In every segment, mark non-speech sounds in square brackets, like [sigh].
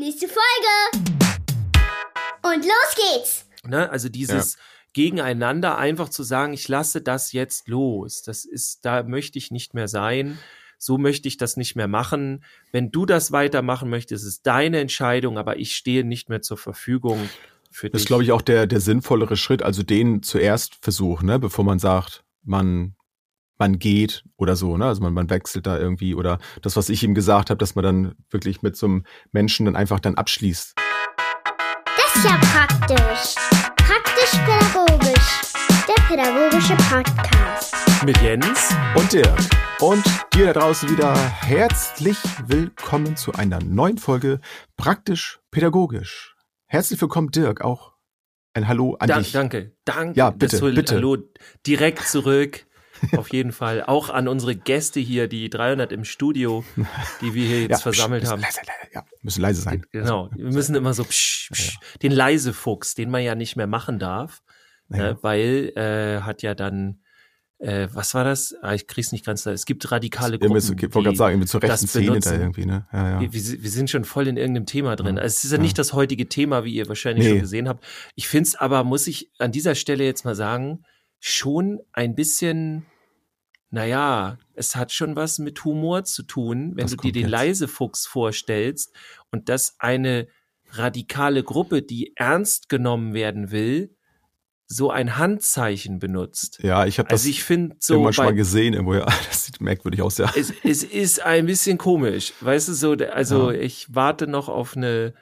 Nächste Folge. Und los geht's. Ne? Also dieses Gegeneinander einfach zu sagen, ich lasse das jetzt los. Das ist, da möchte ich nicht mehr sein. So möchte ich das nicht mehr machen. Wenn du das weitermachen möchtest, ist deine Entscheidung, aber ich stehe nicht mehr zur Verfügung für Das dich. ist, glaube ich, auch der, der sinnvollere Schritt, also den zuerst versuchen, ne, bevor man sagt, man, man geht oder so, ne? Also man, man wechselt da irgendwie oder das, was ich ihm gesagt habe, dass man dann wirklich mit so einem Menschen dann einfach dann abschließt. Das ist ja praktisch. Praktisch-pädagogisch. Der pädagogische Podcast. mit Jens. Und Dirk. Und dir da draußen wieder herzlich willkommen zu einer neuen Folge Praktisch Pädagogisch. Herzlich willkommen, Dirk, auch ein Hallo an Da, dich. danke, danke. Ja, bitte, bitte. Hallo, direkt zurück. Auf jeden Fall. Auch an unsere Gäste hier, die 300 im Studio, die wir hier jetzt Ja, versammelt psch, haben. Leise, leise, ja, müssen leise sein. Genau. Wir müssen immer so psch, psch, den leise Fuchs, den man ja nicht mehr machen darf, Ja. ne, weil äh, hat ja dann äh, was war das? Ah, ich krieg's nicht ganz. da. Es gibt radikale Gruppen. ich wollte gerade sagen, irgendwie zur rechten Szene da irgendwie, ne? Ja, ja. wir, wir sind schon voll in irgendeinem Thema drin. Ja, Also es ist ja, ja. nicht das heutige Thema, wie ihr wahrscheinlich Nee. schon gesehen habt. Ich finde es aber, muss ich an dieser Stelle jetzt mal sagen, schon ein bisschen, naja, es hat schon was mit Humor zu tun, wenn Was du dir den jetzt? Leisefuchs vorstellst und dass eine radikale Gruppe, die ernst genommen werden will, so ein Handzeichen benutzt. Ja, ich habe das Also ich finde so irgendwann schon mal gesehen irgendwo. Ja, [laughs] das sieht merkwürdig aus, ja. es, es ist ein bisschen komisch. Weißt du, so, also Ja. ich warte noch auf eine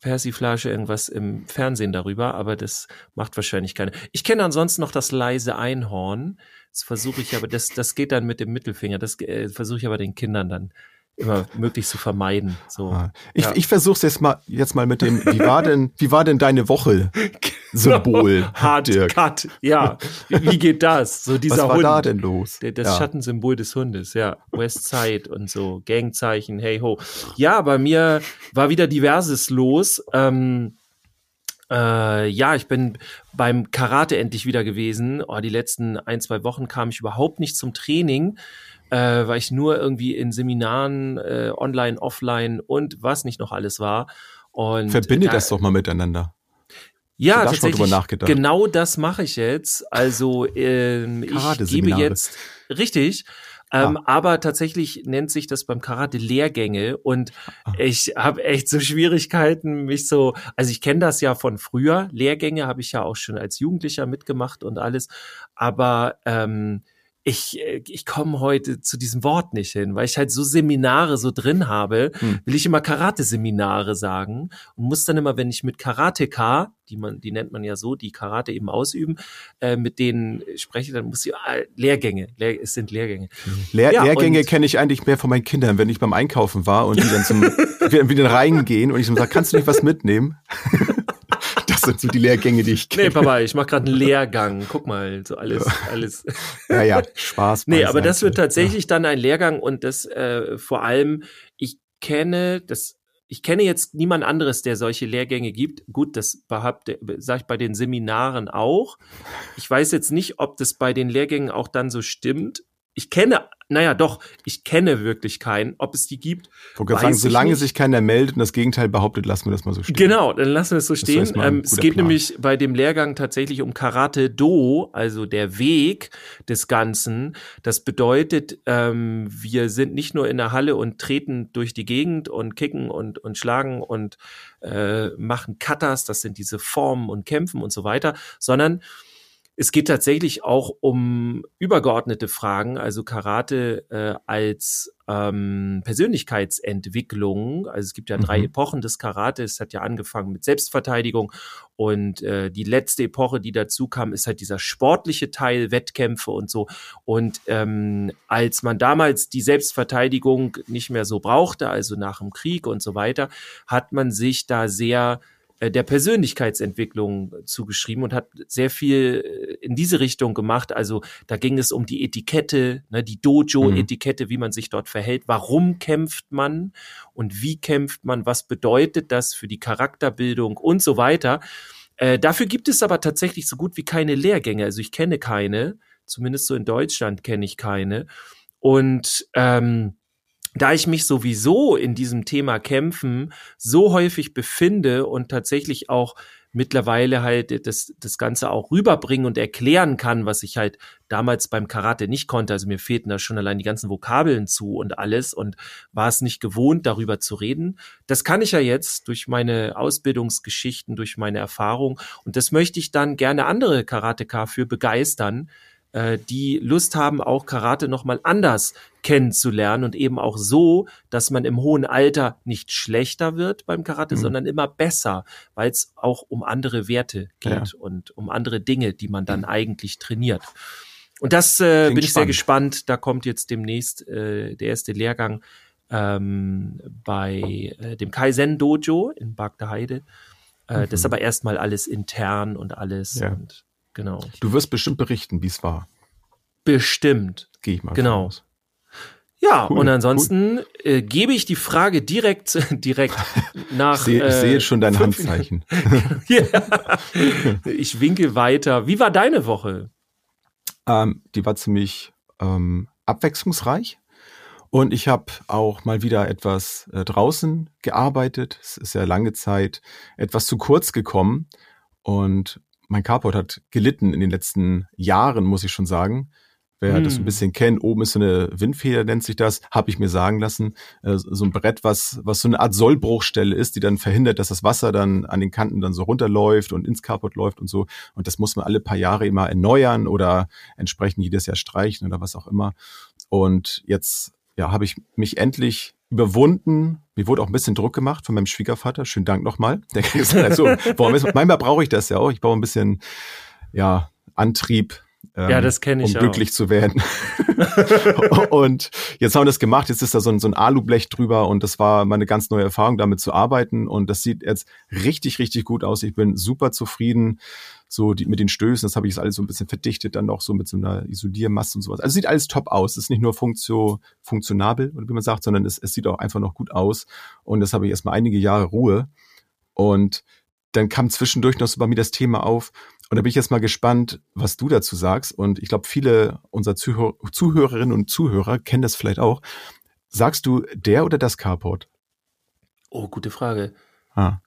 Persiflage, irgendwas im Fernsehen darüber, aber das macht wahrscheinlich keine. Ich kenne ansonsten noch das leise Einhorn. Das versuche ich aber, das, das geht dann mit dem Mittelfinger. Das äh, versuche ich aber den Kindern dann immer möglichst zu vermeiden. So. Ah. Ich, Ja. ich versuch's jetzt mal jetzt mal mit dem, wie war denn, wie war denn deine Woche? [laughs] Symbol. Hard Dirk. Cut. Ja. Wie geht das? So dieser Was war Hund. da denn los? Der- Das ja. Schattensymbol des Hundes, ja. Westside und so, Gangzeichen, hey ho. Ja, bei mir war wieder diverses los. Ähm, äh, ja, ich bin beim Karate endlich wieder gewesen. Oh, die letzten ein, zwei Wochen kam ich überhaupt nicht zum Training, äh, weil ich nur irgendwie in Seminaren, äh, online, offline und was nicht noch alles war. Und Verbinde da- das doch mal miteinander. ja, da tatsächlich. Genau das mache ich jetzt. Also ähm, ich gebe jetzt richtig. Ähm, Aber tatsächlich nennt sich das beim Karate Lehrgänge und Ah. ich habe echt so Schwierigkeiten, mich so, also ich kenne das ja von früher, Lehrgänge habe ich ja auch schon als Jugendlicher mitgemacht und alles, aber ähm, ich, äh, ich komme heute zu diesem Wort nicht hin, weil ich halt so Seminare so drin habe, Hm. will ich immer Karate-Seminare sagen und muss dann immer, wenn ich mit Karateka, die man, die nennt man ja so, die Karate eben ausüben, äh, mit denen spreche, dann muss ich ah, Lehrgänge, Lehr, es sind Lehrgänge. Lehr Ja, Lehrgänge kenne ich eigentlich mehr von meinen Kindern, wenn ich beim Einkaufen war und die dann zum [laughs] wieder, wieder reingehen und ich so sage, kannst du nicht was mitnehmen? [laughs] das sind so die Lehrgänge, die ich Nee, kenne. Papa, ich mache gerade einen Lehrgang. Guck mal, so alles, alles. ja, ja, [laughs] Spaß. Nee, aber das wird tatsächlich dann ein Lehrgang und das äh, vor allem, ich kenne das, ich kenne jetzt niemand anderes, der solche Lehrgänge gibt. Gut, das sage ich bei den Seminaren auch. Ich weiß jetzt nicht, ob das bei den Lehrgängen auch dann so stimmt. Ich kenne, naja, doch, ich kenne wirklich keinen. Ob es die gibt, Ich wollte sagen, solange ich nicht. sich keiner meldet und das Gegenteil behauptet, lassen wir das mal so stehen. Genau, dann lassen wir es so ist stehen. Ähm, es geht Plan. nämlich bei dem Lehrgang tatsächlich um Karate Do, also der Weg des Ganzen. Das bedeutet, ähm, wir sind nicht nur in der Halle und treten durch die Gegend und kicken und, und schlagen und äh, machen Katas, das sind diese Formen und Kämpfen und so weiter, sondern es geht tatsächlich auch um übergeordnete Fragen, also Karate äh, als ähm, Persönlichkeitsentwicklung. Also es gibt ja drei Mhm. Epochen des Karate. Es hat ja angefangen mit Selbstverteidigung und äh, die letzte Epoche, die dazu kam, ist halt dieser sportliche Teil, Wettkämpfe und so. Und ähm, als man damals die Selbstverteidigung nicht mehr so brauchte, also nach dem Krieg und so weiter, hat man sich da sehr der Persönlichkeitsentwicklung zugeschrieben und hat sehr viel äh, in diese Richtung gemacht. Also da ging es um die Etikette, ne, die Dojo-Etikette, wie man sich dort verhält. Warum kämpft man und wie kämpft man? Was bedeutet das für die Charakterbildung und so weiter? Äh, dafür gibt es aber tatsächlich so gut wie keine Lehrgänge. Also ich kenne keine, zumindest so in Deutschland kenne ich keine. Und ähm, da ich mich sowieso in diesem Thema Kämpfen so häufig befinde und tatsächlich auch mittlerweile halt das, das Ganze auch rüberbringen und erklären kann, was ich halt damals beim Karate nicht konnte. Also mir fehlten da schon allein die ganzen Vokabeln zu und alles und war es nicht gewohnt, darüber zu reden. Das kann ich ja jetzt durch meine Ausbildungsgeschichten, durch meine Erfahrung und das möchte ich dann gerne andere Karateka für begeistern, äh, die Lust haben, auch Karate nochmal anders kennenzulernen und eben auch so, dass man im hohen Alter nicht schlechter wird beim Karate, mhm. sondern immer besser, weil es auch um andere Werte geht ja. und um andere Dinge, die man dann mhm. eigentlich trainiert. Und das äh, bin ich spannend. sehr gespannt. Da kommt jetzt demnächst äh, der erste Lehrgang ähm, bei äh, dem Kaizen Dojo in Bagda Heide. Äh, mhm. Das ist aber erstmal alles intern und alles. Ja. Und Genau. Du wirst bestimmt berichten, wie es war. Bestimmt. Gehe ich mal Genau. Raus. Ja, cool, und ansonsten cool. äh, gebe ich die Frage direkt, [laughs] direkt nach. Ich sehe, ich sehe äh, schon dein Handzeichen. [laughs] ja. Ich winke weiter. Wie war deine Woche? Ähm, die war ziemlich ähm, abwechslungsreich. Und ich habe auch mal wieder etwas äh, draußen gearbeitet. Es ist ja lange Zeit etwas zu kurz gekommen. Und mein Carport hat gelitten in den letzten Jahren, muss ich schon sagen. Wer hm. das ein bisschen kennt, oben ist so eine Windfeder, nennt sich das, habe ich mir sagen lassen. Äh, so ein Brett, was, was so eine Art Sollbruchstelle ist, die dann verhindert, dass das Wasser dann an den Kanten dann so runterläuft und ins Carport läuft und so. Und das muss man alle paar Jahre immer erneuern oder entsprechend jedes Jahr streichen oder was auch immer. Und jetzt ja, habe ich mich endlich überwunden. Mir wurde auch ein bisschen Druck gemacht von meinem Schwiegervater. Schönen Dank nochmal. Der gesagt, so, warum ist, manchmal brauche ich das ja auch. Ich brauche ein bisschen, ja, Antrieb, ähm, ja, das kenne ich um glücklich zu werden. [laughs] und jetzt haben wir das gemacht. Jetzt ist da so ein, so ein Alublech drüber und das war meine ganz neue Erfahrung, damit zu arbeiten. Und das sieht jetzt richtig, richtig gut aus. Ich bin super zufrieden so die, mit den Stößen, das habe ich jetzt alles so ein bisschen verdichtet, dann noch so mit so einer Isoliermasse und sowas. Also sieht alles top aus. Es ist nicht nur funktio, funktionabel, wie man sagt, sondern es, es sieht auch einfach noch gut aus. Und das habe ich erstmal einige Jahre Ruhe. Und dann kam zwischendurch noch so bei mir das Thema auf. Und da bin ich jetzt mal gespannt, was du dazu sagst. Und ich glaube, viele unserer Zuhör Zuhörerinnen und Zuhörer kennen das vielleicht auch. Sagst du der oder das Carport? Oh, gute Frage. Ah.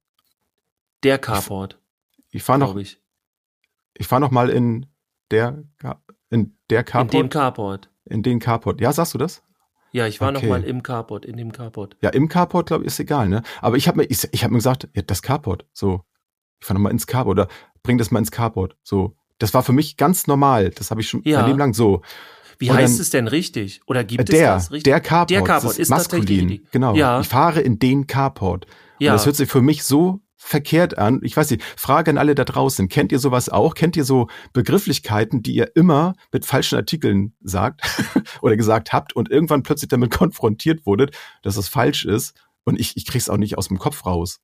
Der Carport. Ich, ich fahre noch. Ich ich fahre noch mal in der in der Carport. In dem Carport. In den Carport. Ja, sagst du das? Ja, ich war okay. noch mal im Carport, in dem Carport. Ja, im Carport, glaube ich, ist egal, ne? Aber ich habe mir, ich, ich habe mir gesagt, ja, das Carport, so, ich fahre noch mal ins Carport oder bring das mal ins Carport, so. Das war für mich ganz normal. Das habe ich schon ja. mein Leben lang so. Wie Und heißt dann, es denn richtig? Oder gibt der, es das richtig? Der Carport. Der Carport ist, ist maskulin. Genau. Ja. Ich fahre in den Carport. Ja. Und das hört sich für mich so verkehrt an. Ich weiß nicht, Frage an alle da draußen. Kennt ihr sowas auch? Kennt ihr so Begrifflichkeiten, die ihr immer mit falschen Artikeln sagt [laughs] oder gesagt habt und irgendwann plötzlich damit [laughs] konfrontiert wurdet, dass es falsch ist und ich, ich krieg's auch nicht aus dem Kopf raus.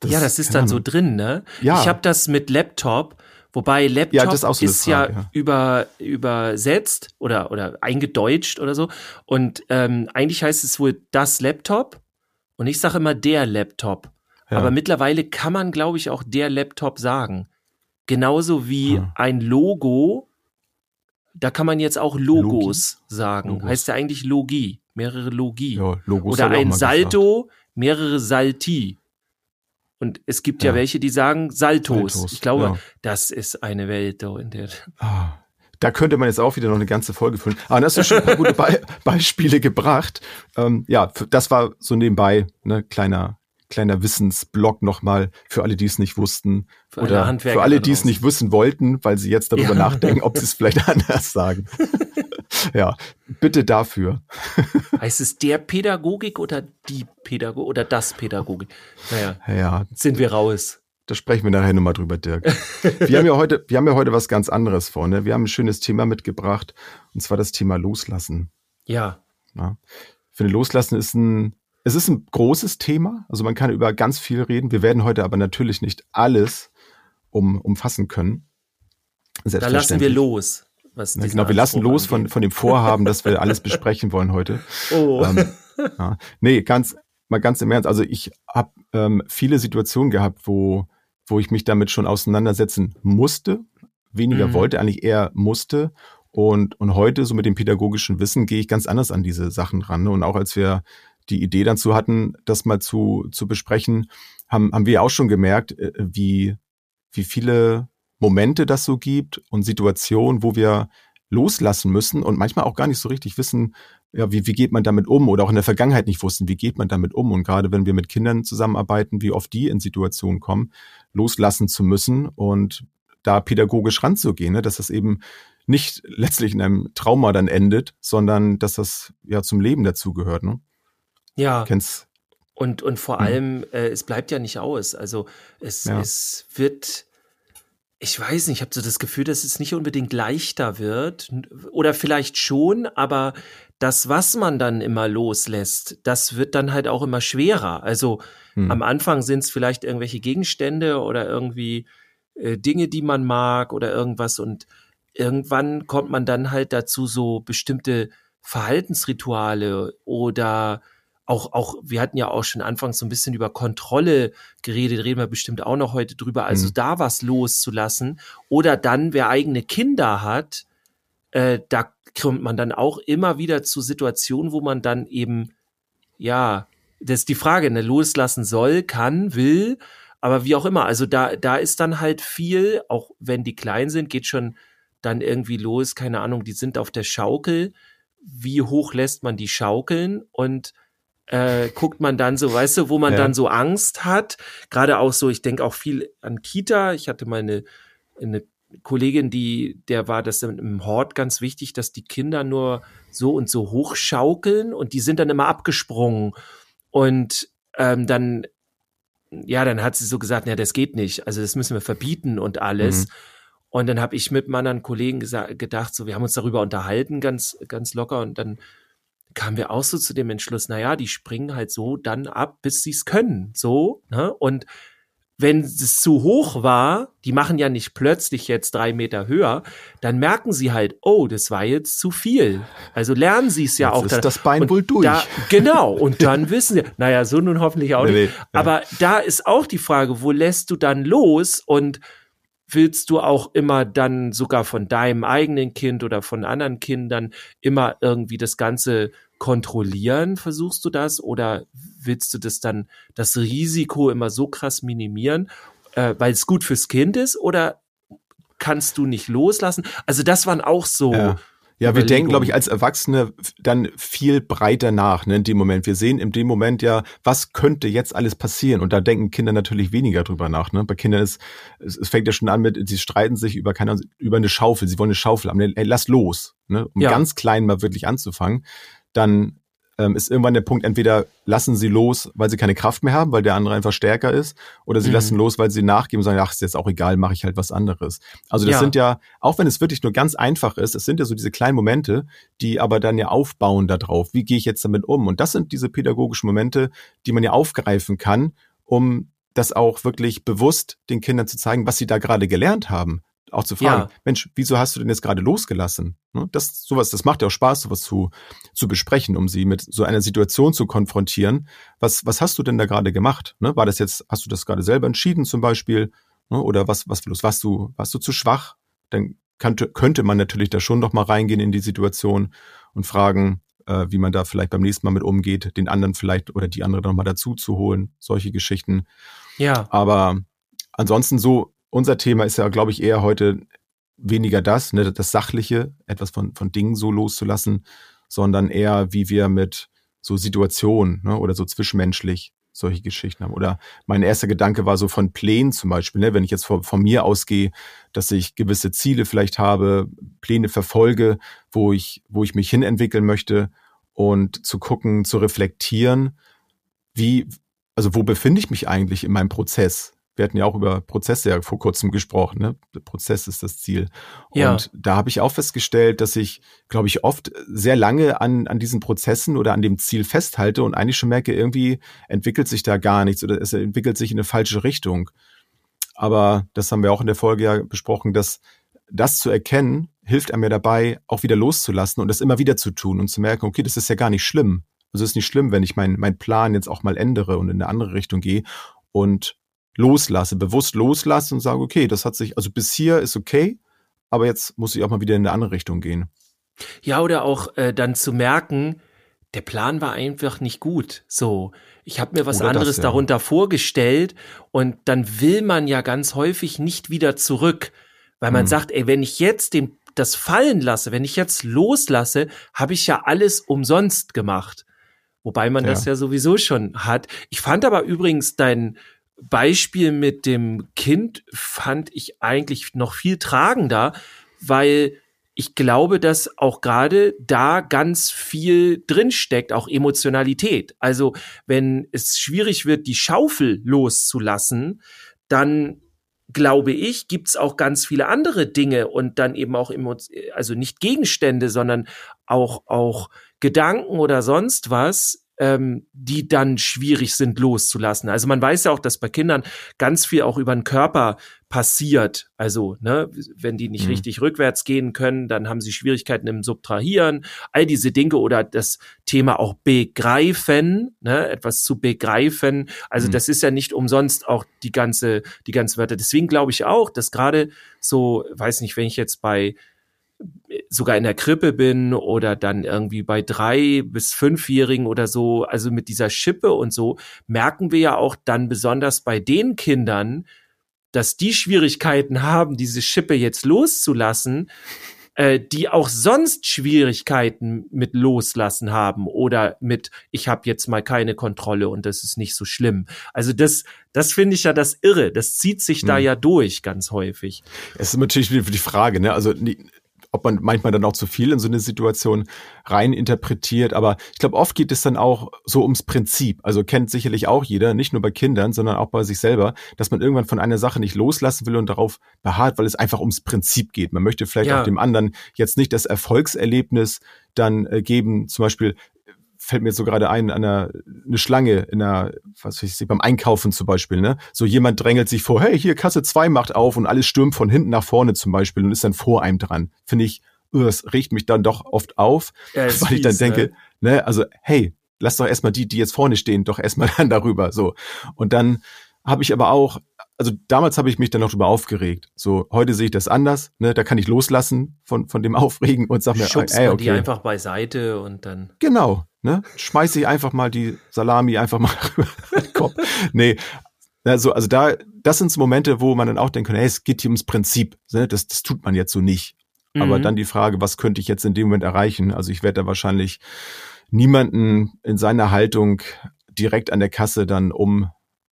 Das, ja, das ist dann so drin, ne? Ja. Ich habe das mit Laptop, wobei Laptop ja, ist, ist ja, ja, über übersetzt oder oder eingedeutscht oder so und ähm, eigentlich heißt es wohl das Laptop und ich sage immer der Laptop. Ja. Aber mittlerweile kann man, glaube ich, auch der Laptop sagen. Genauso wie hm. ein Logo, da kann man jetzt auch Logos Logi? sagen. Logos. Heißt ja eigentlich Logie, mehrere Logie. Ja, Logos Oder ein Salto, gesagt. mehrere Salti. Und es gibt ja, ja welche, die sagen Saltos. Saltos ich glaube, ja. das ist eine Welt, in der. Ah, da könnte man jetzt auch wieder noch eine ganze Folge füllen. Aber das hast du schon ein paar gute Be [laughs] Beispiele gebracht. Ähm, ja, das war so nebenbei, ne, kleiner, kleiner Wissensblock nochmal für alle, die es nicht wussten. Für oder für alle, die es nicht wissen wollten, weil sie jetzt darüber ja. nachdenken, ob sie es vielleicht [laughs] anders sagen. [laughs] ja, bitte dafür. heißt es der Pädagogik oder die Pädagogik oder das Pädagogik? Naja, ja. sind wir raus. Da sprechen wir nachher nochmal drüber, Dirk. Wir haben ja heute, wir haben ja heute was ganz anderes vor, ne? Wir haben ein schönes Thema mitgebracht, und zwar das Thema Loslassen. Ja. ja. Ich finde, Loslassen ist ein, es ist ein großes Thema, also man kann über ganz viel reden. Wir werden heute aber natürlich nicht alles um, umfassen können. Da lassen wir los. Was ja, genau, wir lassen los von, von dem Vorhaben, dass wir alles besprechen wollen heute. [laughs] Oh. Ähm, ja. Nee, ganz, mal ganz im Ernst. Also ich habe ähm, viele Situationen gehabt, wo, wo ich mich damit schon auseinandersetzen musste, weniger mhm. wollte, eigentlich eher musste Und, und heute, so mit dem pädagogischen Wissen, gehe ich ganz anders an diese Sachen ran. Und auch als wir die Idee dazu hatten, das mal zu, zu besprechen, haben, haben wir auch schon gemerkt, äh, wie, wie viele Momente das so gibt und Situationen, wo wir loslassen müssen und manchmal auch gar nicht so richtig wissen, ja, wie, wie geht man damit um oder auch in der Vergangenheit nicht wussten, wie geht man damit um. Und gerade wenn wir mit Kindern zusammenarbeiten, wie oft die in Situationen kommen, loslassen zu müssen und da pädagogisch ranzugehen, ne, dass das eben nicht letztlich in einem Trauma dann endet, sondern dass das ja zum Leben dazugehört. Ne? Ja. Kennst und, und vor hm. allem, äh, es bleibt ja nicht aus. Also es, ja. es wird, ich weiß nicht, ich habe so das Gefühl, dass es nicht unbedingt leichter wird. Oder vielleicht schon, aber das, was man dann immer loslässt, das wird dann halt auch immer schwerer. Also hm. am Anfang sind es vielleicht irgendwelche Gegenstände oder irgendwie äh, Dinge, die man mag oder irgendwas. Und irgendwann kommt man dann halt dazu, so bestimmte Verhaltensrituale oder auch, auch, wir hatten ja auch schon anfangs so ein bisschen über Kontrolle geredet, reden wir bestimmt auch noch heute drüber. Also mhm. da was loszulassen. Oder dann, wer eigene Kinder hat, äh, da kommt man dann auch immer wieder zu Situationen, wo man dann eben, ja, das ist die Frage, ne, loslassen soll, kann, will, aber wie auch immer. Also da, da ist dann halt viel, auch wenn die klein sind, geht schon dann irgendwie los, keine Ahnung, die sind auf der Schaukel. Wie hoch lässt man die schaukeln? Und äh, guckt man dann so, weißt du, wo man ja. dann so Angst hat. Gerade auch so, ich denke auch viel an Kita. Ich hatte mal eine, eine Kollegin, die, der war das im Hort ganz wichtig, dass die Kinder nur so und so hochschaukeln und die sind dann immer abgesprungen. Und ähm, dann, ja, dann hat sie so gesagt, ja, das geht nicht. Also das müssen wir verbieten und alles. Mhm. Und dann habe ich mit anderen Kollegen gedacht, so, wir haben uns darüber unterhalten, ganz, ganz locker. Und dann kamen wir auch so zu dem Entschluss, na ja, die springen halt so dann ab, bis sie es können, so, ne? Und wenn es zu hoch war, die machen ja nicht plötzlich jetzt drei Meter höher, dann merken sie halt, oh, das war jetzt zu viel. Also lernen sie es ja jetzt auch. Ist dann. das Bein und wohl durch. Da, genau. [laughs] Und dann wissen sie, naja, so nun hoffentlich auch nee, nicht. Nee, Aber ja. da ist auch die Frage, wo lässt du dann los und willst du auch immer dann sogar von deinem eigenen Kind oder von anderen Kindern immer irgendwie das Ganze kontrollieren? Versuchst du das oder willst du das dann, das Risiko immer so krass minimieren, äh, weil es gut fürs Kind ist oder kannst du nicht loslassen? Also das waren auch so. Ja. Ja, wir denken, glaube ich, als Erwachsene dann viel breiter nach ne, in dem Moment. Wir sehen in dem Moment ja, was könnte jetzt alles passieren? Und da denken Kinder natürlich weniger drüber nach. Ne? Bei Kindern ist, es, es fängt ja schon an mit, sie streiten sich über, keine, über eine Schaufel. Sie wollen eine Schaufel haben. Ey, lass los, ne? um ja. ganz klein mal wirklich anzufangen. Dann ähm, ist irgendwann der Punkt, entweder lassen sie los, weil sie keine Kraft mehr haben, weil der andere einfach stärker ist, oder sie mhm. lassen los, weil sie nachgeben und sagen, ach, ist jetzt auch egal, mache ich halt was anderes. Also das ja. sind ja, auch wenn es wirklich nur ganz einfach ist, es sind ja so diese kleinen Momente, die aber dann ja aufbauen darauf. Wie gehe ich jetzt damit um? Und das sind diese pädagogischen Momente, die man ja aufgreifen kann, um das auch wirklich bewusst den Kindern zu zeigen, was sie da gerade gelernt haben auch zu fragen, ja. Mensch, wieso hast du denn jetzt gerade losgelassen? Ne, das, sowas, das macht ja auch Spaß, sowas zu, zu besprechen, um sie mit so einer Situation zu konfrontieren. Was, was hast du denn da gerade gemacht? Ne, war das jetzt, hast du das gerade selber entschieden zum Beispiel? Ne, oder was, was los? Warst du, warst du zu schwach? Dann könnte, könnte man natürlich da schon noch mal reingehen in die Situation und fragen, äh, wie man da vielleicht beim nächsten Mal mit umgeht, den anderen vielleicht oder die andere noch mal dazu zu holen, solche Geschichten. Ja. Aber ansonsten so unser Thema ist ja, glaube ich, eher heute weniger das, ne, das Sachliche, etwas von, von Dingen so loszulassen, sondern eher, wie wir mit so Situationen ne, oder so zwischenmenschlich solche Geschichten haben. Oder mein erster Gedanke war so von Plänen zum Beispiel, ne, wenn ich jetzt von, von mir ausgehe, dass ich gewisse Ziele vielleicht habe, Pläne verfolge, wo ich, wo ich mich hinentwickeln möchte und zu gucken, zu reflektieren, wie, also wo befinde ich mich eigentlich in meinem Prozess? Wir hatten ja auch über Prozesse ja vor kurzem gesprochen, ne? Der Prozess ist das Ziel. Ja. Und da habe ich auch festgestellt, dass ich, glaube ich, oft sehr lange an, an diesen Prozessen oder an dem Ziel festhalte und eigentlich schon merke, irgendwie entwickelt sich da gar nichts oder es entwickelt sich in eine falsche Richtung. Aber das haben wir auch in der Folge ja besprochen, dass das zu erkennen, hilft einem ja dabei, auch wieder loszulassen und das immer wieder zu tun und zu merken, okay, das ist ja gar nicht schlimm. Also es ist nicht schlimm, wenn ich meinen mein Plan jetzt auch mal ändere und in eine andere Richtung gehe. Und loslasse, bewusst loslasse und sage, okay, das hat sich, also bis hier ist okay, aber jetzt muss ich auch mal wieder in eine andere Richtung gehen. Ja, oder auch äh, dann zu merken, der Plan war einfach nicht gut. So, ich habe mir was Oder das, anderes ja. darunter vorgestellt und dann will man ja ganz häufig nicht wieder zurück, weil man Hm. sagt, ey, wenn ich jetzt den, das fallen lasse, wenn ich jetzt loslasse, habe ich ja alles umsonst gemacht. Wobei man das Ja. ja sowieso schon hat. Ich fand aber übrigens dein Beispiel mit dem Kind fand ich eigentlich noch viel tragender, weil ich glaube, dass auch gerade da ganz viel drinsteckt, auch Emotionalität. Also wenn es schwierig wird, die Schaufel loszulassen, dann glaube ich, gibt's auch ganz viele andere Dinge und dann eben auch, also nicht Gegenstände, sondern auch, auch Gedanken oder sonst was, ähm, die dann schwierig sind loszulassen. Also man weiß ja auch, dass bei Kindern ganz viel auch über den Körper passiert. Also, ne, wenn die nicht Mhm. richtig rückwärts gehen können, dann haben sie Schwierigkeiten im Subtrahieren, all diese Dinge oder das Thema auch begreifen, ne, etwas zu begreifen. Also Mhm. das ist ja nicht umsonst auch die ganze, die ganzen Wörter. Deswegen glaube ich auch, dass gerade so, weiß nicht, wenn ich jetzt bei sogar in der Krippe bin oder dann irgendwie bei drei bis fünfjährigen oder so, also mit dieser Schippe und so, merken wir ja auch dann besonders bei den Kindern, dass die Schwierigkeiten haben, diese Schippe jetzt loszulassen, [laughs] äh, die auch sonst Schwierigkeiten mit loslassen haben oder mit ich habe jetzt mal keine Kontrolle und das ist nicht so schlimm. Also das das finde ich ja das irre, das zieht sich da Mhm. ja durch ganz häufig. Es ist natürlich die Frage, ne? Also ob man manchmal dann auch zu viel in so eine Situation rein interpretiert, aber ich glaube, oft geht es dann auch so ums Prinzip. Also kennt sicherlich auch jeder, nicht nur bei Kindern, sondern auch bei sich selber, dass man irgendwann von einer Sache nicht loslassen will und darauf beharrt, weil es einfach ums Prinzip geht. Man möchte vielleicht Ja. auch dem anderen jetzt nicht das Erfolgserlebnis dann äh, geben, zum Beispiel fällt mir jetzt so gerade ein, einer, eine Schlange in einer, was weiß ich, beim Einkaufen zum Beispiel, ne? So jemand drängelt sich vor, hey, hier Kasse 2 macht auf und alles stürmt von hinten nach vorne zum Beispiel und ist dann vor einem dran. Finde ich, uh, das regt mich dann doch oft auf, Ja, weil ich dann denke, ne? also hey, lass doch erstmal die, die jetzt vorne stehen, doch erstmal [laughs] dann darüber. So. Und dann habe ich aber auch, also damals habe ich mich dann noch drüber aufgeregt. So, heute sehe ich das anders, ne? Da kann ich loslassen von, von dem [laughs] Aufregen und sag mir, Schubst ey, man die okay. einfach beiseite und dann. Genau, ne? Schmeiß ich einfach mal die Salami einfach mal [laughs] rüber Kopf. Nee, also, also da, das sind so Momente, wo man dann auch denken kann, hey, es geht hier ums Prinzip. Ne? Das, das tut man jetzt so nicht. Aber Mhm. dann die Frage, was könnte ich jetzt in dem Moment erreichen? Also ich werde da wahrscheinlich niemanden in seiner Haltung direkt an der Kasse dann um,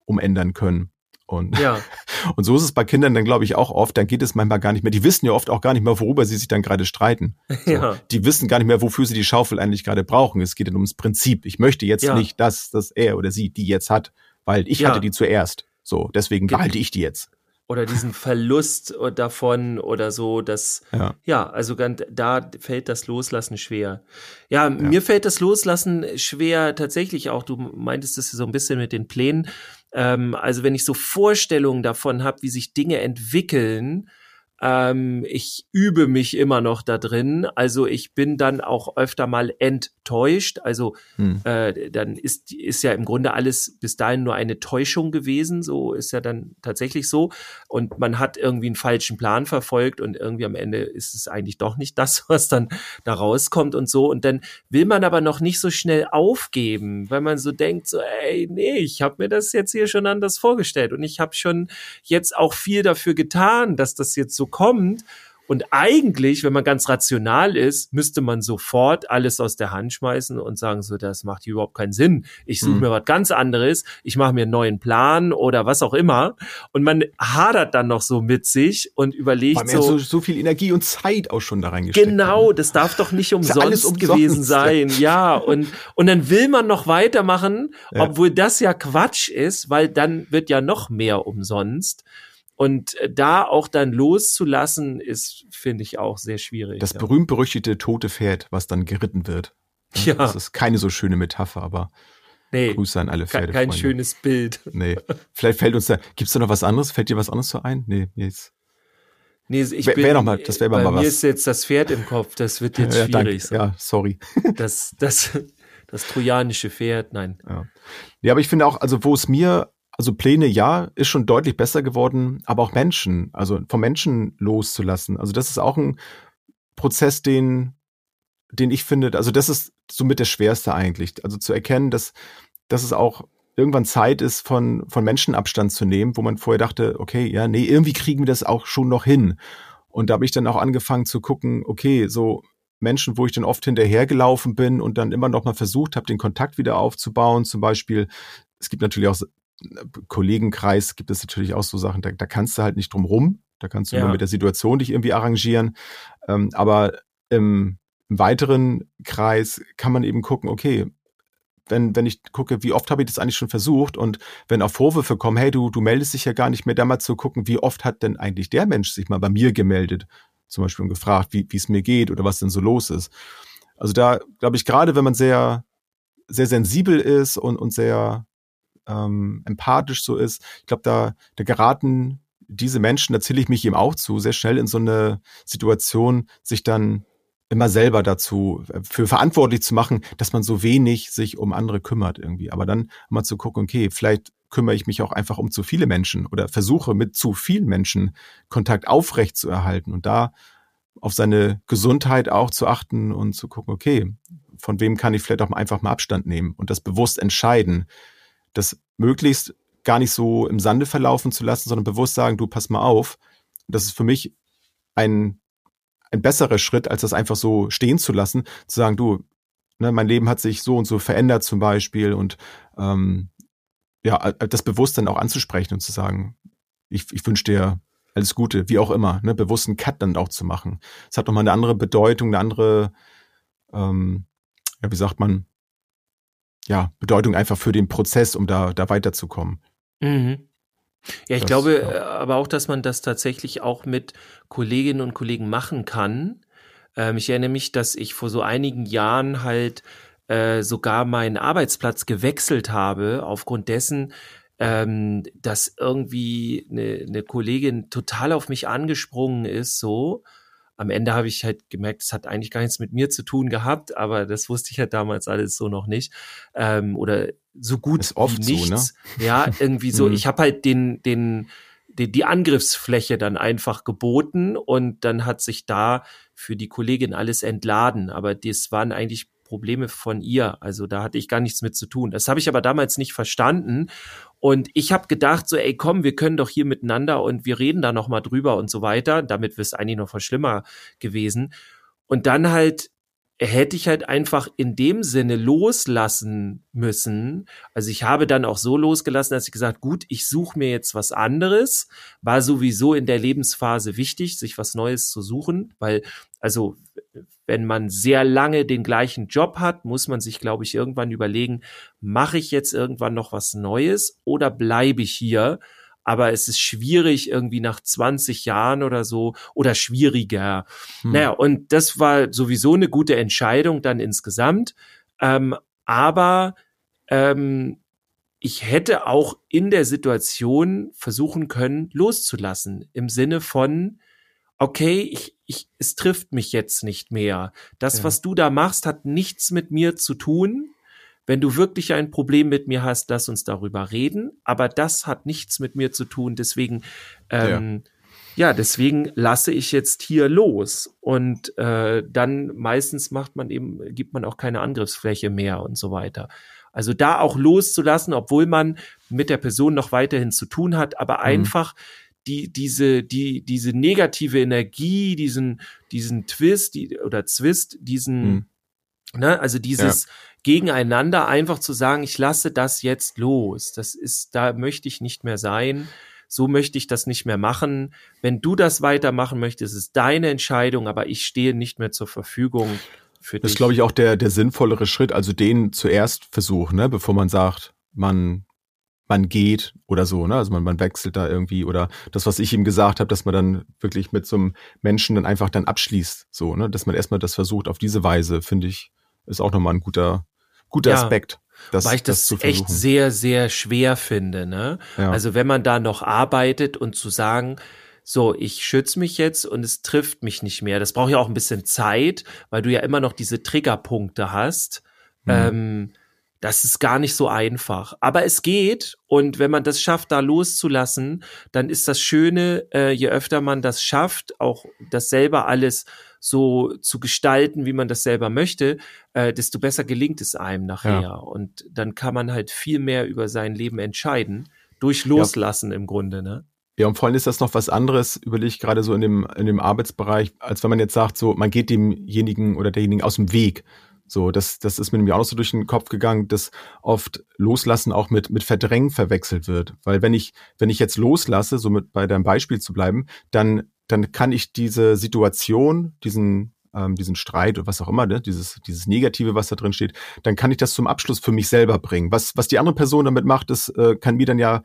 umändern können. Und, Ja, [laughs] und so ist es bei Kindern dann, glaube ich, auch oft. Dann geht es manchmal gar nicht mehr. Die wissen ja oft auch gar nicht mehr, worüber sie sich dann gerade streiten. So. ja. Die wissen gar nicht mehr, wofür sie die Schaufel eigentlich gerade brauchen. Es geht dann ums Prinzip. Ich möchte jetzt Ja. nicht, dass, dass er oder sie die jetzt hat, weil ich Ja. hatte die zuerst. So, deswegen Ge- behalte ich die jetzt. Oder diesen Verlust davon oder so, das, Ja. ja, also ganz, da fällt das Loslassen schwer. Ja, mir fällt das Loslassen schwer tatsächlich auch. Du meintest es so ein bisschen mit den Plänen. Ähm, also wenn ich so Vorstellungen davon habe, wie sich Dinge entwickeln, ähm, ich übe mich immer noch da drin. Also ich bin dann auch öfter mal enttäuscht. Also Hm. äh, dann ist, ist ja im Grunde alles bis dahin nur eine Täuschung gewesen. So ist ja dann tatsächlich so. Und man hat irgendwie einen falschen Plan verfolgt und irgendwie am Ende ist es eigentlich doch nicht das, [laughs] was dann da rauskommt und so. Und dann will man aber noch nicht so schnell aufgeben, weil man so denkt, so, ey, nee, ich habe mir das jetzt hier schon anders vorgestellt und ich habe schon jetzt auch viel dafür getan, dass das jetzt so kommt. Und eigentlich, wenn man ganz rational ist, müsste man sofort alles aus der Hand schmeißen und sagen, so, das macht hier überhaupt keinen Sinn. Ich suche Mhm. mir was ganz anderes, ich mache mir einen neuen Plan oder was auch immer. Und man hadert dann noch so mit sich und überlegt so, so, so viel Energie und Zeit auch schon da reingesteckt Genau, hat. ne? das darf doch nicht [laughs] umsonst, umsonst, gewesen sein. Ja, und, und dann will man noch weitermachen, Ja. obwohl das ja Quatsch ist, weil dann wird ja noch mehr umsonst. Und äh, da auch dann loszulassen, ist, finde ich, auch sehr schwierig. Das ja. berühmt-berüchtigte tote Pferd, was dann geritten wird. Ja. Das ist keine so schöne Metapher, aber nee, Grüße an alle Pferde. kein schönes Bild. Nee. Vielleicht fällt uns da, gibt's da noch was anderes? Fällt dir was anderes so ein? Nee, jetzt. Nee, ich Wär- bin, wär noch mal- das wär mal mal mir was. ist jetzt das Pferd im Kopf, das wird [laughs] jetzt ja, schwierig. danke. Ja, sorry. [laughs] Das, das, das trojanische Pferd, nein. Ja. ja, aber ich finde auch, also wo es mir also Pläne ja, ist schon deutlich besser geworden, aber auch Menschen, also vom Menschen loszulassen. Also das ist auch ein Prozess, den, den ich finde, also das ist somit der schwerste eigentlich. Also zu erkennen, dass, dass es auch irgendwann Zeit ist, von, von Menschen Abstand zu nehmen, wo man vorher dachte, okay, ja, nee, irgendwie kriegen wir das auch schon noch hin. Und da habe ich dann auch angefangen zu gucken, okay, so Menschen, wo ich dann oft hinterhergelaufen bin und dann immer noch mal versucht habe, den Kontakt wieder aufzubauen. Zum Beispiel, es gibt natürlich auch Kollegenkreis, gibt es natürlich auch so Sachen, da, da kannst du halt nicht drum rum. Da kannst du ja. nur mit der Situation dich irgendwie arrangieren. Ähm, aber im, im weiteren Kreis kann man eben gucken, okay, wenn, wenn ich gucke, wie oft habe ich das eigentlich schon versucht und wenn auch Vorwürfe kommen, hey, du, du meldest dich ja gar nicht mehr, da mal zu gucken, wie oft hat denn eigentlich der Mensch sich mal bei mir gemeldet, zum Beispiel und gefragt, wie es mir geht oder was denn so los ist. Also da glaube ich, gerade wenn man sehr, sehr sensibel ist und, und sehr ähm, empathisch so ist, ich glaube, da, da geraten diese Menschen, da zähle ich mich eben auch zu, sehr schnell in so eine Situation, sich dann immer selber dazu äh, für verantwortlich zu machen, dass man so wenig sich um andere kümmert irgendwie. Aber dann mal zu gucken, okay, vielleicht kümmere ich mich auch einfach um zu viele Menschen oder versuche mit zu vielen Menschen Kontakt aufrecht zu erhalten und da auf seine Gesundheit auch zu achten und zu gucken, okay, von wem kann ich vielleicht auch einfach mal Abstand nehmen und das bewusst entscheiden, das möglichst gar nicht so im Sande verlaufen zu lassen, sondern bewusst sagen, du pass mal auf. Das ist für mich ein ein besserer Schritt, als das einfach so stehen zu lassen, zu sagen, du, ne, mein Leben hat sich so und so verändert zum Beispiel und ähm, ja, das bewusst dann auch anzusprechen und zu sagen, ich, ich wünsche dir alles Gute, wie auch immer, ne, bewusst einen Cut dann auch zu machen. Es hat nochmal eine andere Bedeutung, eine andere, ähm, ja, wie sagt man, ja, Bedeutung einfach für den Prozess, um da, da weiterzukommen. Mhm. Ja, ich das, glaube ja. Äh, aber auch, dass man das tatsächlich auch mit Kolleginnen und Kollegen machen kann. Ähm, ich erinnere mich, dass ich vor so einigen Jahren halt äh, sogar meinen Arbeitsplatz gewechselt habe, aufgrund dessen, ähm, dass irgendwie eine, eine Kollegin total auf mich angesprungen ist, so am Ende habe ich halt gemerkt, es hat eigentlich gar nichts mit mir zu tun gehabt, aber das wusste ich ja damals alles so noch nicht. Ähm, oder so gut ist oft wie nichts. So, ne? Ja, irgendwie so. [laughs] Mhm. ich habe halt den, den, die, die Angriffsfläche dann einfach geboten und dann hat sich da für die Kollegin alles entladen. Aber das waren eigentlich Probleme von ihr. Also da hatte ich gar nichts mit zu tun. Das habe ich aber damals nicht verstanden. Und ich habe gedacht, so, ey, komm, wir können doch hier miteinander und wir reden da nochmal drüber und so weiter. Damit wäre es eigentlich noch viel schlimmer gewesen. Und dann halt hätte ich halt einfach in dem Sinne loslassen müssen. Also ich habe dann auch so losgelassen, dass ich gesagt, gut, ich suche mir jetzt was anderes. War sowieso in der Lebensphase wichtig, sich was Neues zu suchen, weil also wenn man sehr lange den gleichen Job hat, muss man sich, glaube ich, irgendwann überlegen, mache ich jetzt irgendwann noch was Neues oder bleibe ich hier? Aber es ist schwierig irgendwie nach 20 Jahren oder so oder schwieriger. Hm. Naja, und das war sowieso eine gute Entscheidung dann insgesamt. Ähm, aber ähm, ich hätte auch in der Situation versuchen können, loszulassen. Im Sinne von, okay, ich, ich, es trifft mich jetzt nicht mehr. Das, ja. was du da machst, hat nichts mit mir zu tun. Wenn du wirklich ein Problem mit mir hast, lass uns darüber reden. Aber das hat nichts mit mir zu tun. Deswegen, ähm, ja. ja deswegen lasse ich jetzt hier los. Und äh, dann meistens macht man eben, gibt man auch keine Angriffsfläche mehr und so weiter. Also da auch loszulassen, obwohl man mit der Person noch weiterhin zu tun hat, aber mhm. einfach die, diese, die, diese negative Energie, diesen, diesen Twist die, oder Zwist, diesen, mhm. ne, also dieses, ja gegeneinander einfach zu sagen, ich lasse das jetzt los. Das ist, da möchte ich nicht mehr sein. So möchte ich das nicht mehr machen. Wenn du das weitermachen möchtest, ist deine Entscheidung, aber ich stehe nicht mehr zur Verfügung für dich. Das ist, glaube ich, auch der, der sinnvollere Schritt, also den zuerst versuchen, ne, bevor man sagt, man man geht oder so, ne? Also man, man wechselt da irgendwie oder das, was ich ihm gesagt habe, dass man dann wirklich mit so einem Menschen dann einfach dann abschließt, so, ne? Dass man erstmal das versucht auf diese Weise, finde ich, ist auch nochmal ein guter, guter ja, Aspekt. Das, weil ich das, das echt sehr, sehr schwer finde. Ne? Ja. Also wenn man da noch arbeitet und zu sagen, so, ich schütze mich jetzt und es trifft mich nicht mehr. Das braucht ja auch ein bisschen Zeit, weil du ja immer noch diese Triggerpunkte hast. Mhm. Ähm, das ist gar nicht so einfach. Aber es geht und wenn man das schafft, da loszulassen, dann ist das Schöne, äh, je öfter man das schafft, auch das selber alles so zu gestalten, wie man das selber möchte, äh, desto besser gelingt es einem nachher. Ja. Und dann kann man halt viel mehr über sein Leben entscheiden, durch Loslassen ja. im Grunde, ne? Ja, und vor allem ist das noch was anderes, überlege ich gerade so in dem, in dem Arbeitsbereich, als wenn man jetzt sagt, so, man geht demjenigen oder derjenigen aus dem Weg. So, das, das ist mir nämlich auch noch so durch den Kopf gegangen, dass oft Loslassen auch mit, mit Verdrängen verwechselt wird. Weil wenn ich, wenn ich jetzt loslasse, so mit bei deinem Beispiel zu bleiben, dann, dann kann ich diese Situation, diesen, ähm, diesen Streit oder was auch immer, ne, dieses, dieses Negative, was da drin steht, dann kann ich das zum Abschluss für mich selber bringen. Was, was die andere Person damit macht, das äh, kann mir dann ja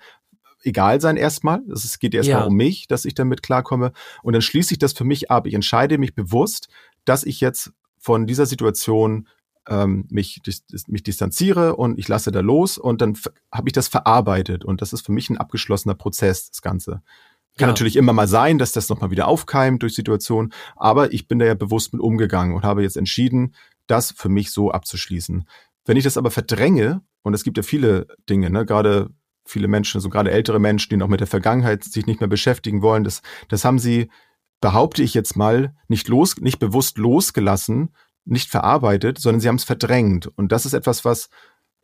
egal sein erstmal. Es geht erstmal ja. um mich, dass ich damit klarkomme. Und dann schließe ich das für mich ab. Ich entscheide mich bewusst, dass ich jetzt von dieser Situation ähm, mich, mich distanziere und ich lasse da los und dann habe ich das verarbeitet. Und das ist für mich ein abgeschlossener Prozess, das Ganze. Kann ja. natürlich immer mal sein, dass das nochmal wieder aufkeimt durch Situationen, aber ich bin da ja bewusst mit umgegangen und habe jetzt entschieden, das für mich so abzuschließen. Wenn ich das aber verdränge, und es gibt ja viele Dinge, ne, gerade viele Menschen, so gerade ältere Menschen, die noch mit der Vergangenheit sich nicht mehr beschäftigen wollen, das, das haben sie, behaupte ich jetzt mal, nicht los, nicht bewusst losgelassen, nicht verarbeitet, sondern sie haben es verdrängt. Und das ist etwas, was,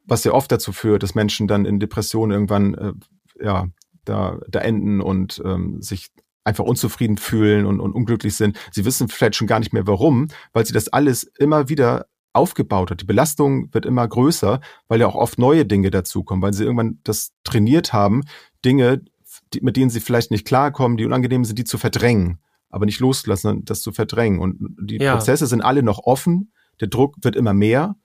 was sehr oft dazu führt, dass Menschen dann in Depressionen irgendwann, äh, ja, da, da enden und ähm, sich einfach unzufrieden fühlen und, und unglücklich sind. Sie wissen vielleicht schon gar nicht mehr warum, weil sie das alles immer wieder aufgebaut hat. Die Belastung wird immer größer, weil ja auch oft neue Dinge dazukommen, weil sie irgendwann das trainiert haben, Dinge, die, mit denen sie vielleicht nicht klarkommen, die unangenehm sind, die zu verdrängen, aber nicht loslassen, das zu verdrängen. Und die ja. Prozesse sind alle noch offen, der Druck wird immer mehr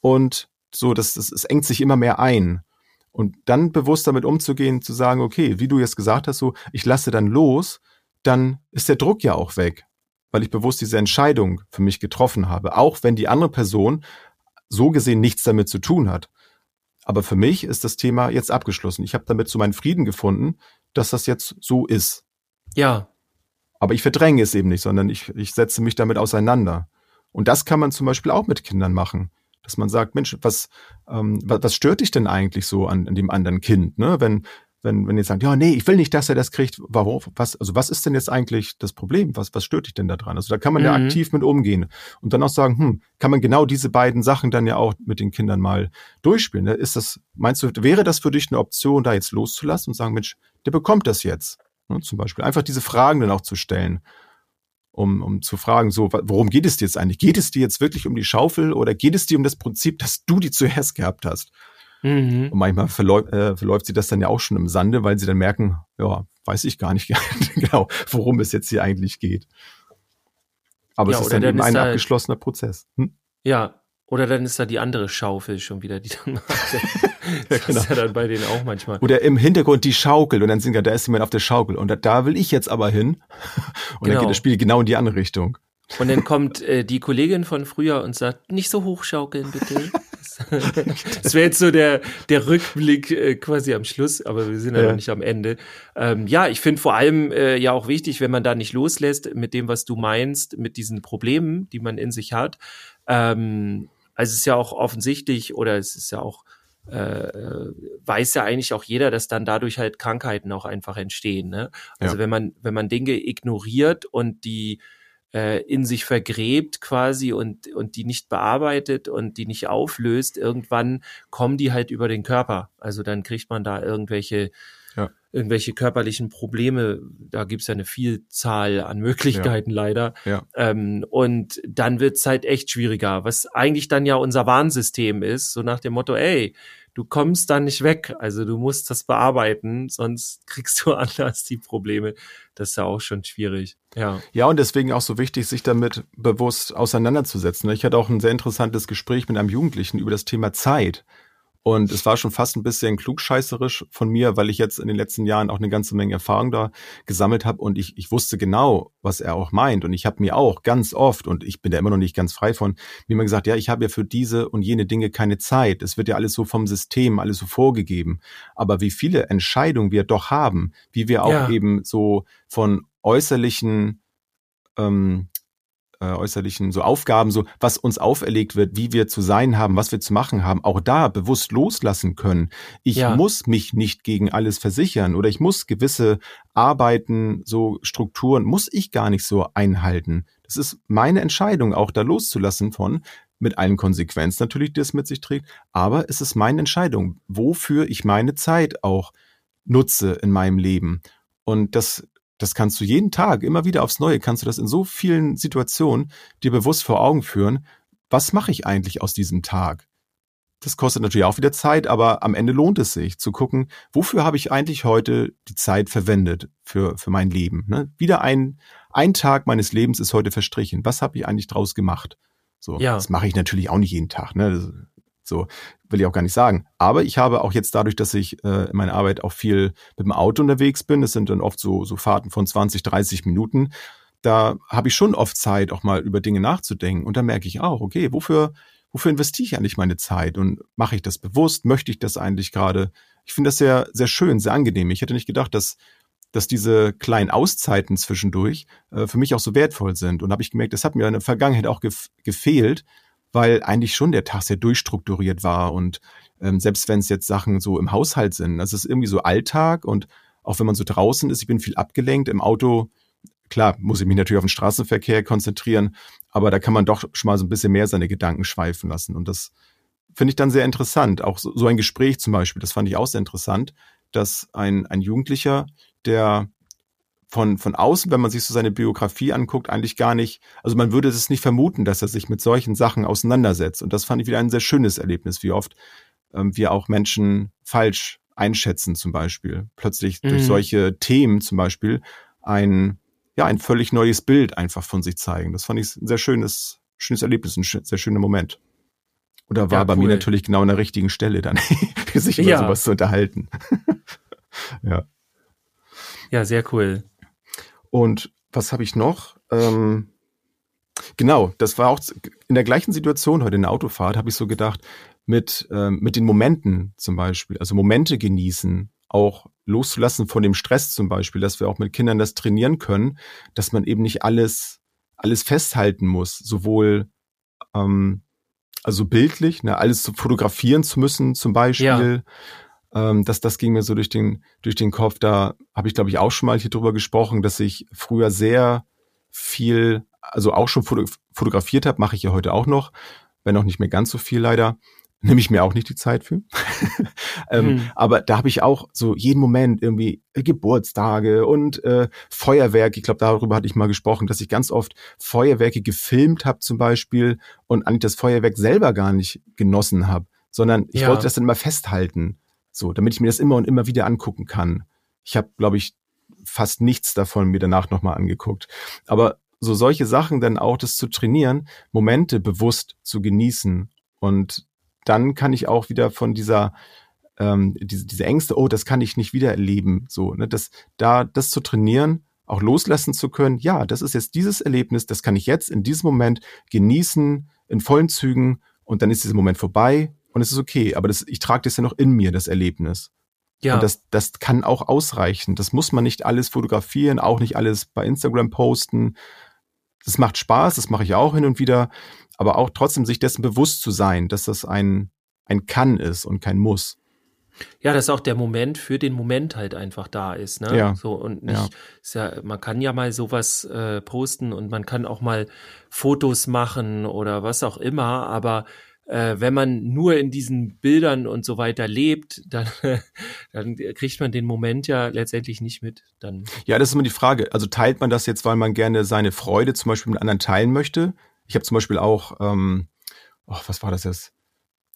und so, das, das, es engt sich immer mehr ein. Und dann bewusst damit umzugehen, zu sagen, okay, wie du jetzt gesagt hast, so, ich lasse dann los, dann ist der Druck ja auch weg weil ich bewusst diese Entscheidung für mich getroffen habe, auch wenn die andere Person so gesehen nichts damit zu tun hat. Aber für mich ist das Thema jetzt abgeschlossen. Ich habe damit zu meinen Frieden gefunden, dass das jetzt so ist. Ja. Aber ich verdränge es eben nicht, sondern ich, ich setze mich damit auseinander. Und das kann man zum Beispiel auch mit Kindern machen. Dass man sagt, Mensch, was, ähm, was, was stört dich denn eigentlich so an, an dem anderen Kind? Ne? Wenn, wenn, wenn ihr sagt, ja, nee, ich will nicht, dass er das kriegt, warum, was, also was ist denn jetzt eigentlich das Problem? Was, was stört dich denn da dran? Also da kann man mhm. ja aktiv mit umgehen und dann auch sagen, hm, kann man genau diese beiden Sachen dann ja auch mit den Kindern mal durchspielen. Ne? Ist das, meinst du, wäre das für dich eine Option, da jetzt loszulassen und sagen, Mensch, der bekommt das jetzt? Ne, zum Beispiel einfach diese Fragen dann auch zu stellen. Um, um zu fragen, so, worum geht es dir jetzt eigentlich? Geht es dir jetzt wirklich um die Schaufel oder geht es dir um das Prinzip, dass du die zuerst gehabt hast? Mhm. Und manchmal verläuft, äh, verläuft sie das dann ja auch schon im Sande, weil sie dann merken, ja, weiß ich gar nicht [laughs] genau, worum es jetzt hier eigentlich geht. Aber ja, es ist dann, dann eben ein da, abgeschlossener Prozess. Hm? Ja, oder dann ist da die andere Schaufel schon wieder, die dann macht. [laughs] [laughs] das genau. ist ja dann bei denen auch manchmal. Oder im Hintergrund die Schaukel und dann sind ja, da ist jemand auf der Schaukel und da, da will ich jetzt aber hin. [laughs] Und genau. dann geht das Spiel genau in die andere Richtung. Und dann kommt äh, die Kollegin von früher und sagt, nicht so hochschaukeln, bitte. das wäre jetzt so der, der Rückblick äh, quasi am Schluss, aber wir sind ja, ja. noch nicht am Ende. Ähm, ja, ich finde vor allem äh, ja auch wichtig, wenn man da nicht loslässt mit dem, was du meinst, mit diesen Problemen, die man in sich hat. Ähm, also es ist ja auch offensichtlich oder es ist ja auch äh, weiß ja eigentlich auch jeder, dass dann dadurch halt Krankheiten auch einfach entstehen. Ne? Also ja. wenn man wenn man Dinge ignoriert und die äh, in sich vergräbt quasi und, und die nicht bearbeitet und die nicht auflöst, irgendwann kommen die halt über den Körper. Also dann kriegt man da irgendwelche. Irgendwelche körperlichen Probleme. Da gibt's ja eine Vielzahl an Möglichkeiten ja. leider. Ja. Ähm, und dann wird's halt echt schwieriger, was eigentlich dann ja unser Warnsystem ist, so nach dem Motto, ey, du kommst da nicht weg. Also du musst das bearbeiten, sonst kriegst du [laughs] anders die Probleme. Das ist ja auch schon schwierig. Ja. Ja, und deswegen auch so wichtig, sich damit bewusst auseinanderzusetzen. Ich hatte auch ein sehr interessantes Gespräch mit einem Jugendlichen über das Thema Zeit. Und es war schon fast ein bisschen klugscheißerisch von mir, weil ich jetzt in den letzten Jahren auch eine ganze Menge Erfahrung da gesammelt habe und ich, ich wusste genau, was er auch meint. Und ich habe mir auch ganz oft, und ich bin da immer noch nicht ganz frei von, wie man gesagt, ja, ich habe ja für diese und jene Dinge keine Zeit. Es wird ja alles so vom System, alles so vorgegeben. Aber wie viele Entscheidungen wir doch haben, wie wir auch ja. eben so von äußerlichen ähm, äh, äußerlichen so Aufgaben, so was uns auferlegt wird, wie wir zu sein haben, was wir zu machen haben, auch da bewusst loslassen können. Ich ja. muss mich nicht gegen alles versichern oder ich muss gewisse Arbeiten, so Strukturen, muss ich gar nicht so einhalten. Das ist meine Entscheidung, auch da loszulassen von, mit allen Konsequenzen natürlich, die es mit sich trägt, aber es ist meine Entscheidung, wofür ich meine Zeit auch nutze in meinem Leben. Und das das kannst du jeden Tag, immer wieder aufs Neue, kannst du das in so vielen Situationen dir bewusst vor Augen führen. Was mache ich eigentlich aus diesem Tag? Das kostet natürlich auch wieder Zeit, aber am Ende lohnt es sich zu gucken, wofür habe ich eigentlich heute die Zeit verwendet für, für mein Leben. Ne? Wieder ein, ein Tag meines Lebens ist heute verstrichen. Was habe ich eigentlich draus gemacht? So, ja. das mache ich natürlich auch nicht jeden Tag. Ne? So will ich auch gar nicht sagen. Aber ich habe auch jetzt dadurch, dass ich äh, in meiner Arbeit auch viel mit dem Auto unterwegs bin, das sind dann oft so, so Fahrten von 20, 30 Minuten, da habe ich schon oft Zeit, auch mal über Dinge nachzudenken. Und da merke ich auch, okay, wofür, wofür investiere ich eigentlich meine Zeit? Und mache ich das bewusst? Möchte ich das eigentlich gerade? Ich finde das sehr, sehr schön, sehr angenehm. Ich hätte nicht gedacht, dass, dass diese kleinen Auszeiten zwischendurch äh, für mich auch so wertvoll sind. Und habe ich gemerkt, das hat mir in der Vergangenheit auch gef gefehlt, weil eigentlich schon der Tag sehr durchstrukturiert war und ähm, selbst wenn es jetzt Sachen so im Haushalt sind, das ist irgendwie so Alltag und auch wenn man so draußen ist, ich bin viel abgelenkt im Auto. Klar, muss ich mich natürlich auf den Straßenverkehr konzentrieren, aber da kann man doch schon mal so ein bisschen mehr seine Gedanken schweifen lassen. Und das finde ich dann sehr interessant. Auch so, so ein Gespräch zum Beispiel, das fand ich auch sehr interessant, dass ein, ein Jugendlicher, der von, von außen, wenn man sich so seine Biografie anguckt, eigentlich gar nicht, also man würde es nicht vermuten, dass er sich mit solchen Sachen auseinandersetzt. Und das fand ich wieder ein sehr schönes Erlebnis, wie oft ähm, wir auch Menschen falsch einschätzen zum Beispiel. Plötzlich mhm. durch solche Themen zum Beispiel ein, ja, ein völlig neues Bild einfach von sich zeigen. Das fand ich ein sehr schönes, schönes Erlebnis, ein sehr schöner Moment. Oder war ja, bei mir natürlich genau an der richtigen Stelle dann, [laughs] sich über ja. sowas zu unterhalten. [laughs] ja. Ja, sehr cool. Und was habe ich noch? Ähm, genau, das war auch in der gleichen Situation heute in der Autofahrt, habe ich so gedacht, mit, ähm, mit den Momenten zum Beispiel, also Momente genießen, auch loszulassen von dem Stress zum Beispiel, dass wir auch mit Kindern das trainieren können, dass man eben nicht alles, alles festhalten muss, sowohl ähm, also bildlich, ne, alles zu fotografieren zu müssen zum Beispiel, ja. Ähm, das, das ging mir so durch den, durch den Kopf. Da habe ich, glaube ich, auch schon mal hier drüber gesprochen, dass ich früher sehr viel, also auch schon fotografiert habe, mache ich ja heute auch noch, wenn auch nicht mehr ganz so viel leider. Nehme ich mir auch nicht die Zeit für. [laughs] ähm, hm. Aber da habe ich auch so jeden Moment irgendwie Geburtstage und äh, Feuerwerke. Ich glaube, darüber hatte ich mal gesprochen, dass ich ganz oft Feuerwerke gefilmt habe zum Beispiel und eigentlich das Feuerwerk selber gar nicht genossen habe, sondern ich ja. wollte das dann immer festhalten. So, damit ich mir das immer und immer wieder angucken kann. Ich habe, glaube ich, fast nichts davon mir danach nochmal angeguckt. Aber so solche Sachen dann auch das zu trainieren, Momente bewusst zu genießen. Und dann kann ich auch wieder von dieser, ähm, diese, diese Ängste, oh, das kann ich nicht wieder erleben, so, ne, das, da, das zu trainieren, auch loslassen zu können, ja, das ist jetzt dieses Erlebnis, das kann ich jetzt in diesem Moment genießen, in vollen Zügen, und dann ist dieser Moment vorbei und es ist okay, aber das, ich trage das ja noch in mir, das Erlebnis. Ja. Und das, das kann auch ausreichen. Das muss man nicht alles fotografieren, auch nicht alles bei Instagram posten. Das macht Spaß, das mache ich auch hin und wieder, aber auch trotzdem sich dessen bewusst zu sein, dass das ein, ein Kann ist und kein Muss. Ja, dass auch der Moment für den Moment halt einfach da ist, ne? Ja. So und nicht, ja. Ja, man kann ja mal sowas äh, posten und man kann auch mal Fotos machen oder was auch immer, aber äh, wenn man nur in diesen Bildern und so weiter lebt, dann, [laughs] dann kriegt man den Moment ja letztendlich nicht mit. Dann ja, das ist immer die Frage. Also teilt man das jetzt, weil man gerne seine Freude zum Beispiel mit anderen teilen möchte? Ich habe zum Beispiel auch, ähm, oh, was war das jetzt?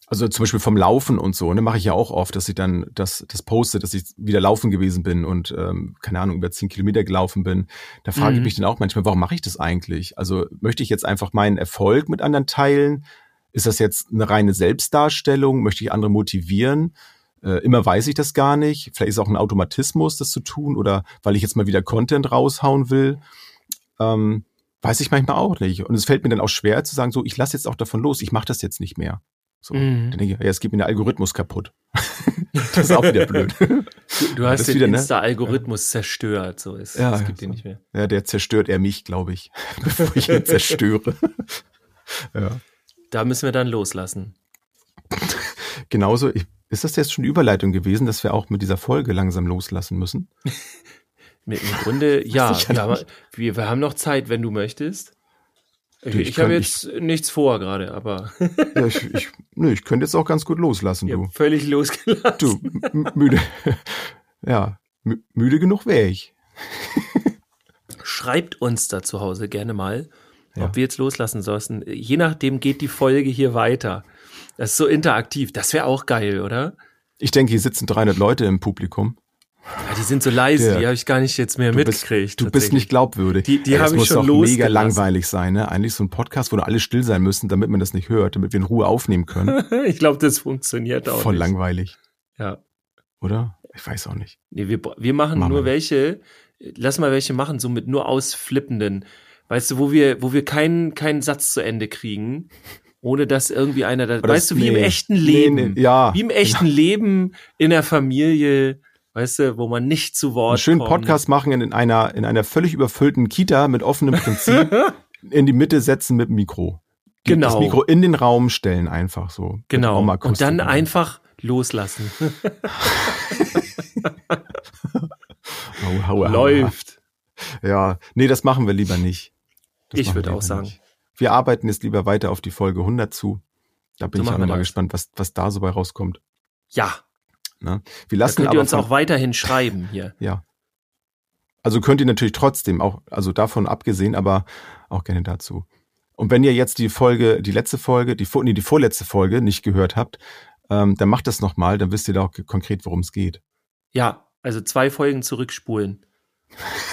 Also zum Beispiel vom Laufen und so, ne, mache ich ja auch oft, dass ich dann das, das poste, dass ich wieder laufen gewesen bin und ähm, keine Ahnung, über zehn Kilometer gelaufen bin. Da frage mhm. ich mich dann auch manchmal, warum mache ich das eigentlich? Also möchte ich jetzt einfach meinen Erfolg mit anderen teilen? Ist das jetzt eine reine Selbstdarstellung? Möchte ich andere motivieren? Äh, immer weiß ich das gar nicht. Vielleicht ist es auch ein Automatismus, das zu tun oder weil ich jetzt mal wieder Content raushauen will. Ähm, weiß ich manchmal auch nicht. Und es fällt mir dann auch schwer zu sagen, so, ich lasse jetzt auch davon los, ich mache das jetzt nicht mehr. So, mhm. dann denke ich, ja, es geht mir der Algorithmus kaputt. [laughs] das ist auch wieder blöd. Du, du hast den wieder, ne? Insta-Algorithmus zerstört. So ist, Ja, es gibt so. den nicht mehr. Ja, der zerstört er mich, glaube ich, [laughs] bevor ich ihn [laughs] zerstöre. ja. Da müssen wir dann loslassen. [laughs] Genauso, ich, ist das jetzt schon die Überleitung gewesen, dass wir auch mit dieser Folge langsam loslassen müssen? [laughs] Im Grunde, [laughs] ja, ich ja wir, haben, wir, wir haben noch Zeit, wenn du möchtest. Ich, ich, ich habe jetzt nichts vor gerade, aber Ja, ich, ich, nö, ich könnte jetzt auch ganz gut loslassen, ich du. völlig losgelassen. Du, müde. Ja, mü- müde genug wäre ich. Schreibt uns da zu Hause gerne mal, Ja. ob wir jetzt loslassen sollten. Je nachdem geht die Folge hier weiter. Das ist so interaktiv. Das wäre auch geil, oder? Ich denke, hier sitzen 300 Leute im Publikum. Ja, die sind so leise, Dirk, die habe ich gar nicht jetzt mehr Du bist, mitgekriegt. du bist nicht glaubwürdig. Die- die haben mich muss schon doch mega langweilig sein, ne? Eigentlich so ein Podcast, wo alle still sein müssen, damit man das nicht hört, damit wir in Ruhe aufnehmen können. [laughs] ich glaube, das funktioniert auch Voll nicht. langweilig, Ja. oder? Ich weiß auch nicht. Nee, wir, wir machen Machen nur wir. welche, lass mal welche machen, so mit nur ausflippenden. Weißt du, wo wir, wo wir keinen, keinen Satz zu Ende kriegen, ohne dass irgendwie einer da, Aber weißt das- du, wie im nee. echten Nee, Leben. nee, ja. Wie im echten Leben in der Familie, weißt du, wo man nicht zu Wort Einen schönen kommt. Podcast machen in, in einer, in einer völlig überfüllten Kita mit offenem Prinzip [laughs] in die Mitte setzen mit dem Mikro. Die- Genau. Das Mikro in den Raum stellen einfach so. Genau. Und dann einfach loslassen. [laughs] Hau, hau, hau, Läuft. Ja, nee, das machen wir lieber nicht. Das Ich würde auch sagen. nicht. Wir arbeiten jetzt lieber weiter auf die Folge 100 zu. Da bin So ich auch nochmal gespannt, was, was da so bei rauskommt. Ja. Ne? Wir Da lassen könnt ihr uns auch weiterhin schreiben hier. [laughs] ja. Also könnt ihr natürlich trotzdem auch, also davon abgesehen, aber auch gerne dazu. Und wenn ihr jetzt die Folge, die letzte Folge, die, vor- nee, die vorletzte Folge nicht gehört habt, ähm, dann macht das nochmal, dann wisst ihr da auch konkret, worum es geht. Ja, also zwei Folgen zurückspulen. [laughs]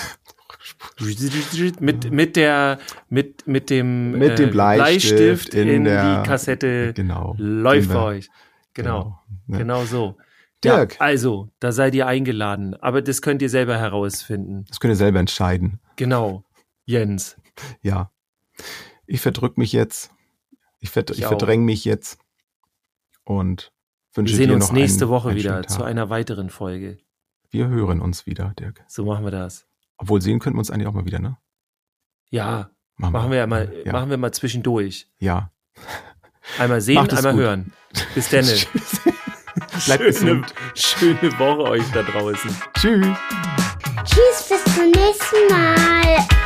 [laughs] mit, mit der, mit, mit dem, Mit dem Bleistift in in, der- die Kassette Genau. läuft wir- euch. Genau, Ne? genau so. Dirk. Ja, also, da seid ihr eingeladen, aber das könnt ihr selber herausfinden. Das könnt ihr selber entscheiden. Genau. Jens. Ja. Ich verdrück mich jetzt. Ich, verd Ich ich auch. verdräng mich jetzt. Und Wir wünsche sehen dir uns noch nächste einen, Woche einen wieder zu einer weiteren Folge. Wir hören uns wieder, Dirk. So machen wir das. Obwohl sehen könnten wir uns eigentlich auch mal wieder, ne? Ja, machen wir ja mal, Ja. machen wir mal zwischendurch. ja. Einmal sehen, einmal gut. hören. Bis dann. [laughs] Bleibt schöne, gesund. schöne Woche euch da draußen. Tschüss. Tschüss, bis zum nächsten Mal.